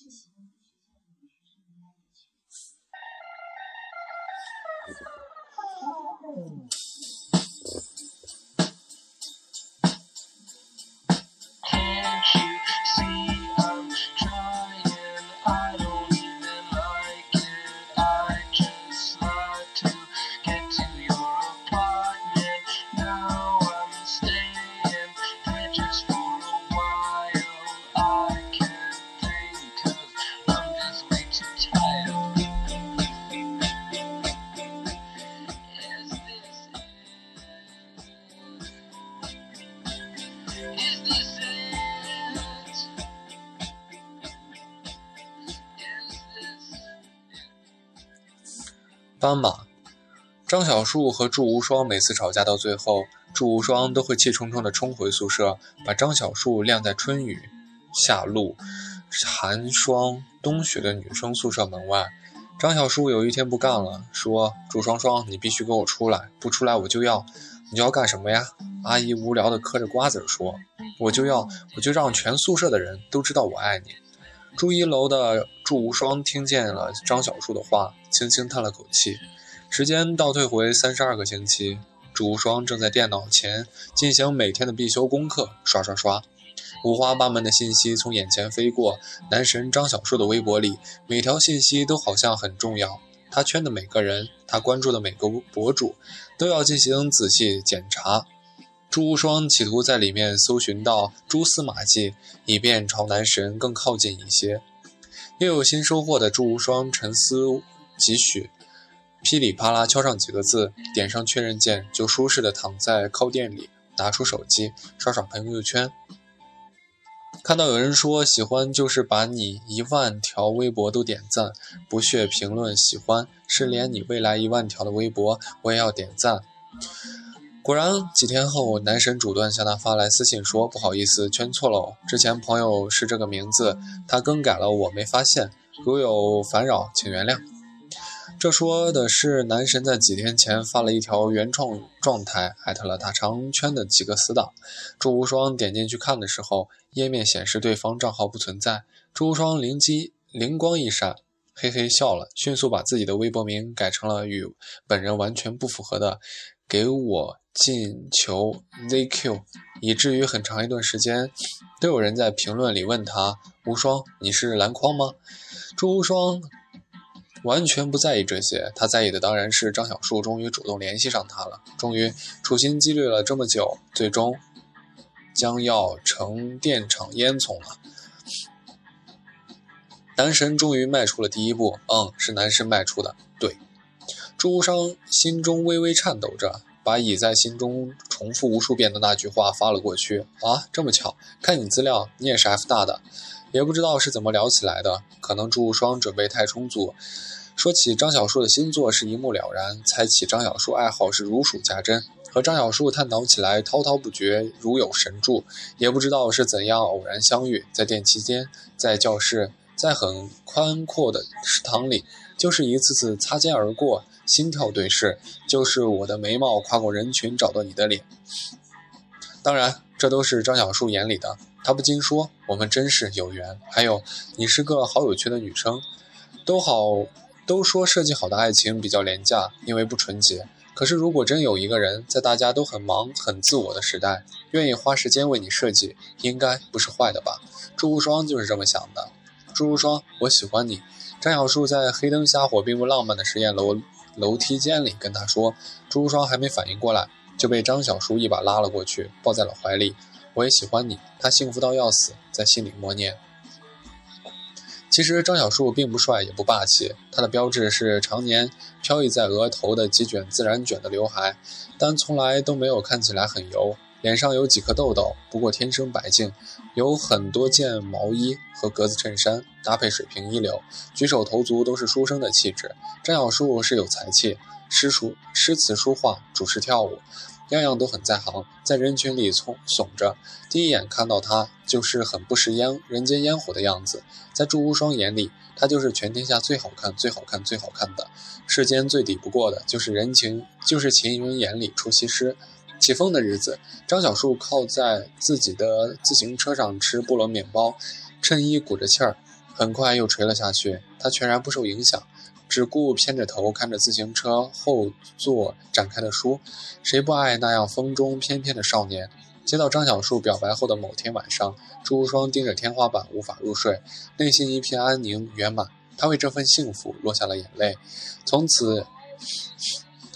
She's. 斑马，张小树和祝无双每次吵架到最后，祝无双都会气冲冲地冲回宿舍，把张小树晾在春雨夏露、寒霜冬雪的女生宿舍门外。张小树有一天不干了，说：“祝双双，你必须给我出来，不出来我就要。你要干什么呀？”阿姨无聊地嗑着瓜子说：“我就要，我就让全宿舍的人都知道我爱你。”住一楼的祝无双听见了张小树的话，轻轻叹了口气。时间倒退回三十二个星期，祝无双正在电脑前进行每天的必修功课，刷刷刷，五花八门的信息从眼前飞过。男神张小树的微博里，每条信息都好像很重要。他圈的每个人，他关注的每个博主，都要进行仔细检查。朱无双企图在里面搜寻到蛛丝马迹，以便朝男神更靠近一些。又有新收获的朱无双沉思几许，噼里啪啦敲上几个字，点上确认键，就舒适的躺在靠垫里，拿出手机刷刷朋友圈。看到有人说喜欢就是把你一万条微博都点赞，不屑评论喜欢是连你未来一万条的微博我也要点赞。果然，几天后，男神主动向他发来私信说：“不好意思，圈错了，之前朋友是这个名字，他更改了，我没发现，如有烦扰，请原谅。”这说的是男神在几天前发了一条原创状态，艾特了他长圈的几个死党。朱无双点进去看的时候，页面显示对方账号不存在。朱无双灵机灵光一闪，嘿嘿笑了，迅速把自己的微博名改成了与本人完全不符合的。给我进球 ZQ，以至于很长一段时间都有人在评论里问他：“无双，你是篮筐吗？”朱无双完全不在意这些，他在意的当然是张小树终于主动联系上他了。终于处心积虑了这么久，最终将要成电厂烟囱了。男神终于迈出了第一步，嗯，是男神迈出的，对。朱无双心中微微颤抖着，把已在心中重复无数遍的那句话发了过去。啊，这么巧，看你资料，你也是 F 大的，也不知道是怎么聊起来的。可能朱无双准备太充足，说起张小树的星座是一目了然，猜起张小树爱好是如数家珍，和张小树探讨起来滔滔不绝，如有神助。也不知道是怎样偶然相遇，在电梯间，在教室，在很宽阔的食堂里，就是一次次擦肩而过。心跳对视，就是我的眉毛跨过人群找到你的脸。当然，这都是张小树眼里的。他不禁说：“我们真是有缘。”还有，你是个好有趣的女生。都好，都说设计好的爱情比较廉价，因为不纯洁。可是，如果真有一个人在大家都很忙、很自我的时代，愿意花时间为你设计，应该不是坏的吧？朱无双就是这么想的。朱如霜，我喜欢你。张小树在黑灯瞎火并不浪漫的实验楼。楼梯间里跟他说，朱如霜还没反应过来，就被张小树一把拉了过去，抱在了怀里。我也喜欢你，他幸福到要死，在心里默念。其实张小树并不帅也不霸气，他的标志是常年飘逸在额头的几卷自然卷的刘海，但从来都没有看起来很油。脸上有几颗痘痘，不过天生白净。有很多件毛衣和格子衬衫，搭配水平一流。举手投足都是书生的气质。张小树是有才气，诗书诗词书画，主持跳舞，样样都很在行。在人群里从耸着，第一眼看到他就是很不食烟人间烟火的样子。在祝无双眼里，他就是全天下最好看、最好看、最好看的。世间最抵不过的就是人情，就是情人眼里出西施。起风的日子，张小树靠在自己的自行车上吃菠萝面包，衬衣鼓着气儿，很快又垂了下去。他全然不受影响，只顾偏着头看着自行车后座展开的书。谁不爱那样风中翩翩的少年？接到张小树表白后的某天晚上，朱无双盯着天花板无法入睡，内心一片安宁圆满。他为这份幸福落下了眼泪。从此，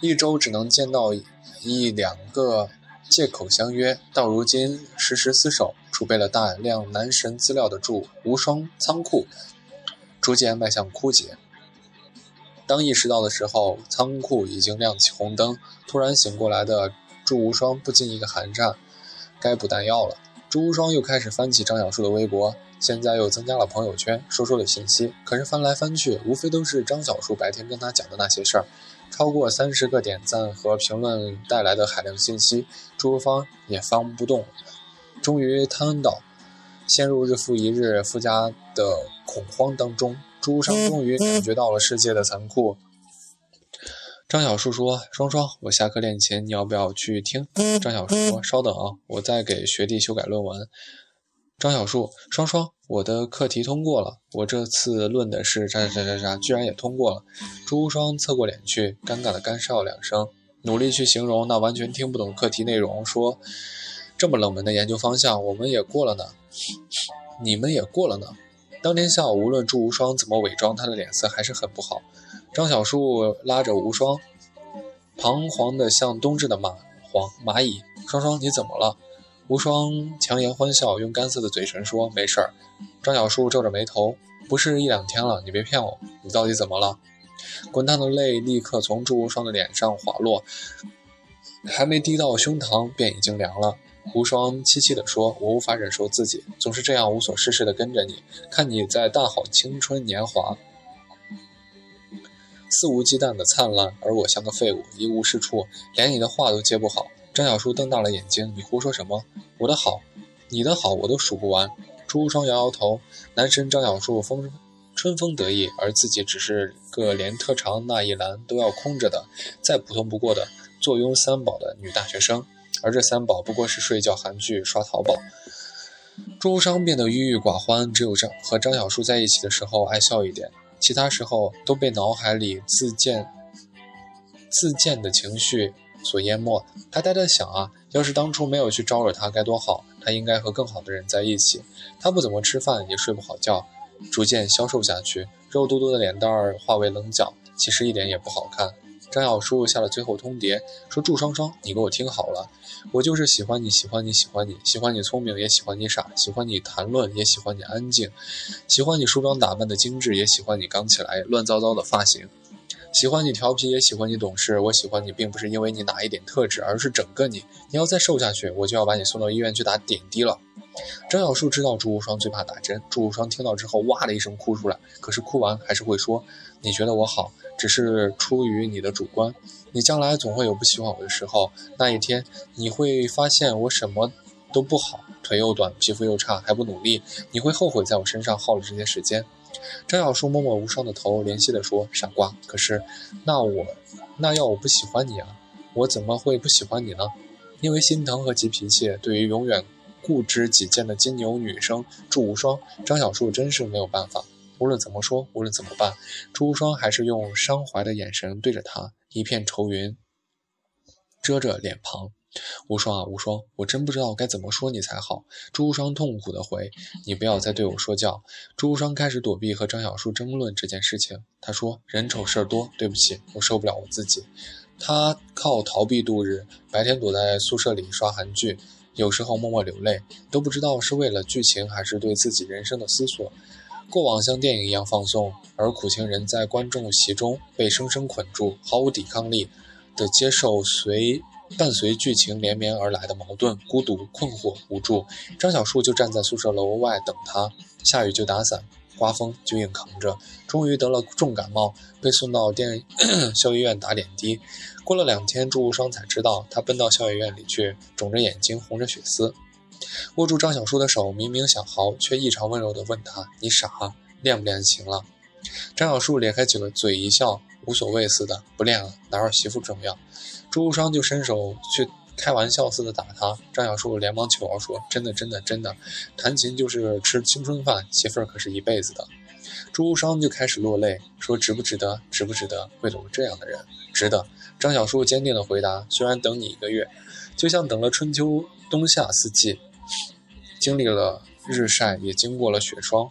一周只能见到一两个。借口相约，到如今时时厮守，储备了大量男神资料的祝无双仓库，逐渐迈向枯竭。当意识到的时候，仓库已经亮起红灯。突然醒过来的祝无双不禁一个寒颤，该补弹药了。祝无双又开始翻起张小树的微博，现在又增加了朋友圈，说说的信息。可是翻来翻去，无非都是张小树白天跟他讲的那些事儿。超过三十个点赞和评论带来的海量信息，朱如芳也翻不动，终于瘫倒，陷入日复一日附加的恐慌当中。朱如商终于感觉到了世界的残酷。张小树说：“双双，我下课练琴，你要不要去听？”张小树说：“稍等啊，我在给学弟修改论文。”张小树：“双双。”我的课题通过了，我这次论的是啥啥啥啥啥，居然也通过了。朱无双侧过脸去，尴尬的干笑两声，努力去形容那完全听不懂课题内容，说：“这么冷门的研究方向，我们也过了呢，你们也过了呢。”当天下午，无论朱无双怎么伪装，他的脸色还是很不好。张小树拉着无双，彷徨的像冬至的蚂黄蚂蚁。双双，你怎么了？无双强颜欢笑，用干涩的嘴唇说：“没事儿。”张小树皱着眉头：“不是一两天了，你别骗我，你到底怎么了？”滚烫的泪立刻从祝无双的脸上滑落，还没滴到胸膛，便已经凉了。无双凄凄地说：“我无法忍受自己总是这样无所事事地跟着你，看你在大好青春年华，肆无忌惮地灿烂，而我像个废物，一无是处，连你的话都接不好。”张小树瞪大了眼睛：“你胡说什么？我的好，你的好，我都数不完。”朱无双摇摇头。男神张小树风春风得意，而自己只是个连特长那一栏都要空着的、再普通不过的坐拥三宝的女大学生。而这三宝不过是睡觉、韩剧、刷淘宝。朱无双变得郁郁寡欢，只有张和张小树在一起的时候爱笑一点，其他时候都被脑海里自荐自荐的情绪。所淹没，他呆呆想啊，要是当初没有去招惹他，该多好！他应该和更好的人在一起。他不怎么吃饭，也睡不好觉，逐渐消瘦下去，肉嘟嘟的脸蛋儿化为棱角，其实一点也不好看。张小树下了最后通牒，说：“祝双双，你给我听好了，我就是喜欢你，喜欢你，喜欢你，喜欢你聪明，也喜欢你傻，喜欢你谈论，也喜欢你安静，喜欢你梳妆打扮的精致，也喜欢你刚起来乱糟糟的发型。”喜欢你调皮，也喜欢你懂事。我喜欢你，并不是因为你哪一点特质，而是整个你。你要再瘦下去，我就要把你送到医院去打点滴了。张小树知道朱无双最怕打针，朱无双听到之后哇的一声哭出来。可是哭完还是会说：“你觉得我好，只是出于你的主观。你将来总会有不喜欢我的时候，那一天你会发现我什么都不好，腿又短，皮肤又差，还不努力。你会后悔在我身上耗了这些时间。”张小树摸摸无双的头，怜惜地说：“傻瓜，可是，那我，那要我不喜欢你啊？我怎么会不喜欢你呢？因为心疼和急脾气。对于永远固执己见的金牛女生祝无双，张小树真是没有办法。无论怎么说，无论怎么办，祝无双还是用伤怀的眼神对着他，一片愁云遮着脸庞。”无双啊，无双，我真不知道该怎么说你才好。朱无双痛苦地回：“你不要再对我说教。”朱无双开始躲避和张小树争论这件事情。他说：“人丑事儿多，对不起，我受不了我自己。”他靠逃避度日，白天躲在宿舍里刷韩剧，有时候默默流泪，都不知道是为了剧情还是对自己人生的思索。过往像电影一样放送，而苦情人在观众席中被生生捆住，毫无抵抗力的接受随。伴随剧情连绵而来的矛盾、孤独、困惑、无助，张小树就站在宿舍楼外等他。下雨就打伞，刮风就硬扛着。终于得了重感冒，被送到电 校医院打点滴。过了两天，朱无双才知道，他奔到校医院里去，肿着眼睛，红着血丝，握住张小树的手，明明想嚎，却异常温柔地问他：“你傻？练不练琴了？”张小树咧开几个嘴一笑，无所谓似的：“不练了，哪有媳妇重要？”朱无双就伸手去开玩笑似的打他，张小树连忙求饶说：“真的，真的，真的，弹琴就是吃青春饭，媳妇儿可是一辈子的。”朱无双就开始落泪，说：“值不值得？值不值得？为了我这样的人，值得。”张小树坚定地回答：“虽然等你一个月，就像等了春秋冬夏四季，经历了日晒，也经过了雪霜。”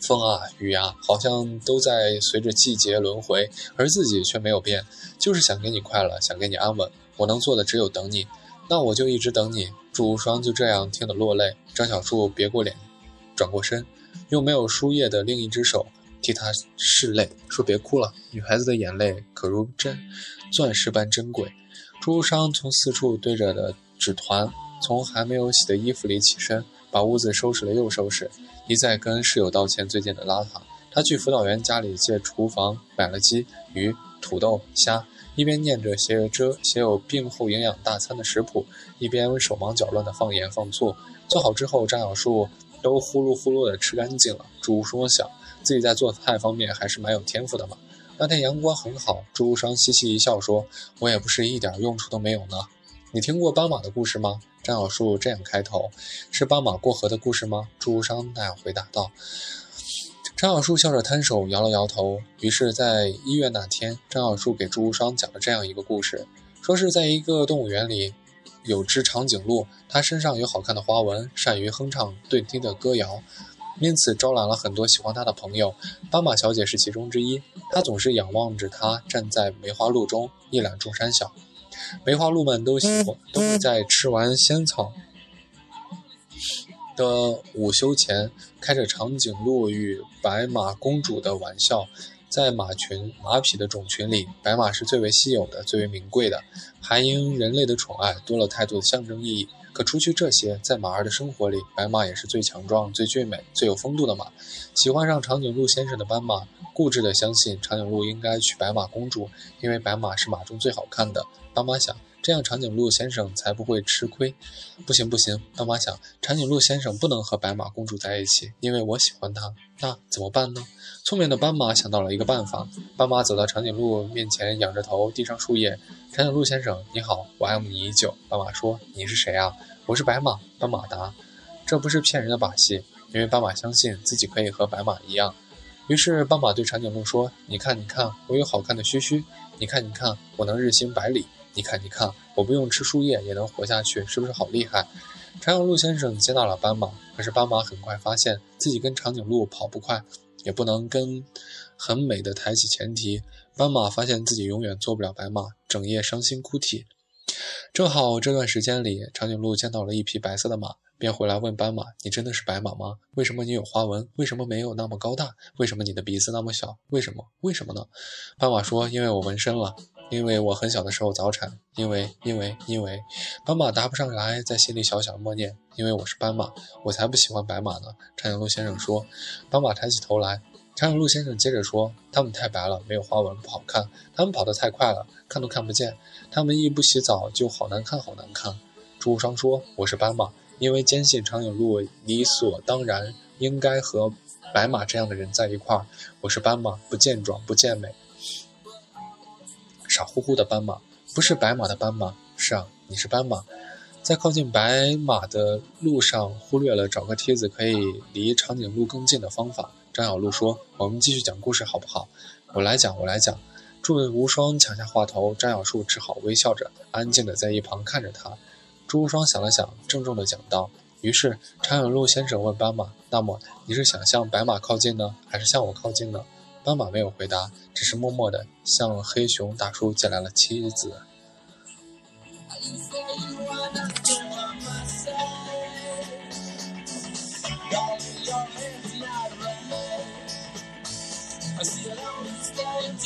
风啊，雨啊，好像都在随着季节轮回，而自己却没有变，就是想给你快乐，想给你安稳。我能做的只有等你，那我就一直等你。祝无双就这样听得落泪。张小树别过脸，转过身，用没有输液的另一只手替他拭泪，说：“别哭了，女孩子的眼泪可如珍钻石般珍贵。”朱无双从四处堆着的纸团，从还没有洗的衣服里起身，把屋子收拾了又收拾。一再跟室友道歉最近的邋遢，他去辅导员家里借厨房买了鸡、鱼、土豆、虾，一边念着写着写有病后营养大餐的食谱，一边手忙脚乱地放盐放醋。做好之后，张小树都呼噜呼噜地吃干净了。朱无双想，自己在做菜方面还是蛮有天赋的嘛。那天阳光很好，朱无双嘻嘻一笑说：“我也不是一点用处都没有呢。你听过斑马的故事吗？”张小树这样开头：“是斑马过河的故事吗？”朱无双那样回答道。张小树笑着摊手，摇了摇头。于是，在医院那天，张小树给朱无双讲了这样一个故事：说是在一个动物园里，有只长颈鹿，它身上有好看的花纹，善于哼唱对听的歌谣，因此招揽了很多喜欢它的朋友。斑马小姐是其中之一。她总是仰望着它，站在梅花鹿中，一览众山小。梅花鹿们都喜欢，都会在吃完仙草的午休前，开着长颈鹿与白马公主的玩笑。在马群、马匹的种群里，白马是最为稀有的、最为名贵的，还因人类的宠爱多了太多的象征意义。可除去这些，在马儿的生活里，白马也是最强壮、最俊美、最有风度的马。喜欢上长颈鹿先生的斑马，固执地相信长颈鹿应该娶白马公主，因为白马是马中最好看的。斑马想，这样长颈鹿先生才不会吃亏。不行不行，斑马想，长颈鹿先生不能和白马公主在一起，因为我喜欢他。那怎么办呢？聪明的斑马想到了一个办法。斑马走到长颈鹿面前，仰着头，递上树叶。长颈鹿先生，你好，我爱慕你已久。斑马说：“你是谁啊？”我是白马。斑马答：“这不是骗人的把戏，因为斑马相信自己可以和白马一样。”于是斑马对长颈鹿说：“你看，你看，我有好看的须须。你看，你看，我能日行百里。”你看，你看，我不用吃树叶也能活下去，是不是好厉害？长颈鹿先生接纳了斑马，可是斑马很快发现自己跟长颈鹿跑不快，也不能跟很美的抬起前蹄。斑马发现自己永远做不了白马，整夜伤心哭啼。正好这段时间里，长颈鹿见到了一匹白色的马，便回来问斑马：“你真的是白马吗？为什么你有花纹？为什么没有那么高大？为什么你的鼻子那么小？为什么？为什么呢？”斑马说：“因为我纹身了。”因为我很小的时候早产，因为因为因为，斑马答不上来，在心里小小默念：因为我是斑马，我才不喜欢白马呢。长颈鹿先生说。斑马抬起头来，长颈鹿先生接着说：它们太白了，没有花纹，不好看。它们跑得太快了，看都看不见。它们一不洗澡就好难看，好难看。朱无双说：我是斑马，因为坚信长颈鹿理所当然应该和白马这样的人在一块儿。我是斑马，不健壮，不健美。傻乎乎的斑马，不是白马的斑马。是啊，你是斑马，在靠近白马的路上，忽略了找个梯子可以离长颈鹿更近的方法。张小鹿说：“我们继续讲故事好不好？”我来讲，我来讲。祝无双抢下话头，张小树只好微笑着，安静地在一旁看着他。朱无双想了想，郑重地讲道：“于是长颈鹿先生问斑马：‘那么你是想向白马靠近呢，还是向我靠近呢？’”斑马没有回答，只是默默地向黑熊大叔借来了妻子。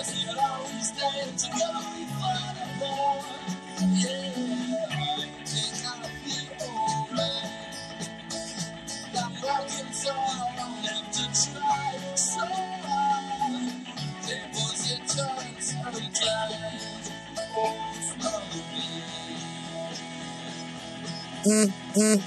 I can always stand i'm working on, have to try so hard. There was a time so tight. Oh, it's not me.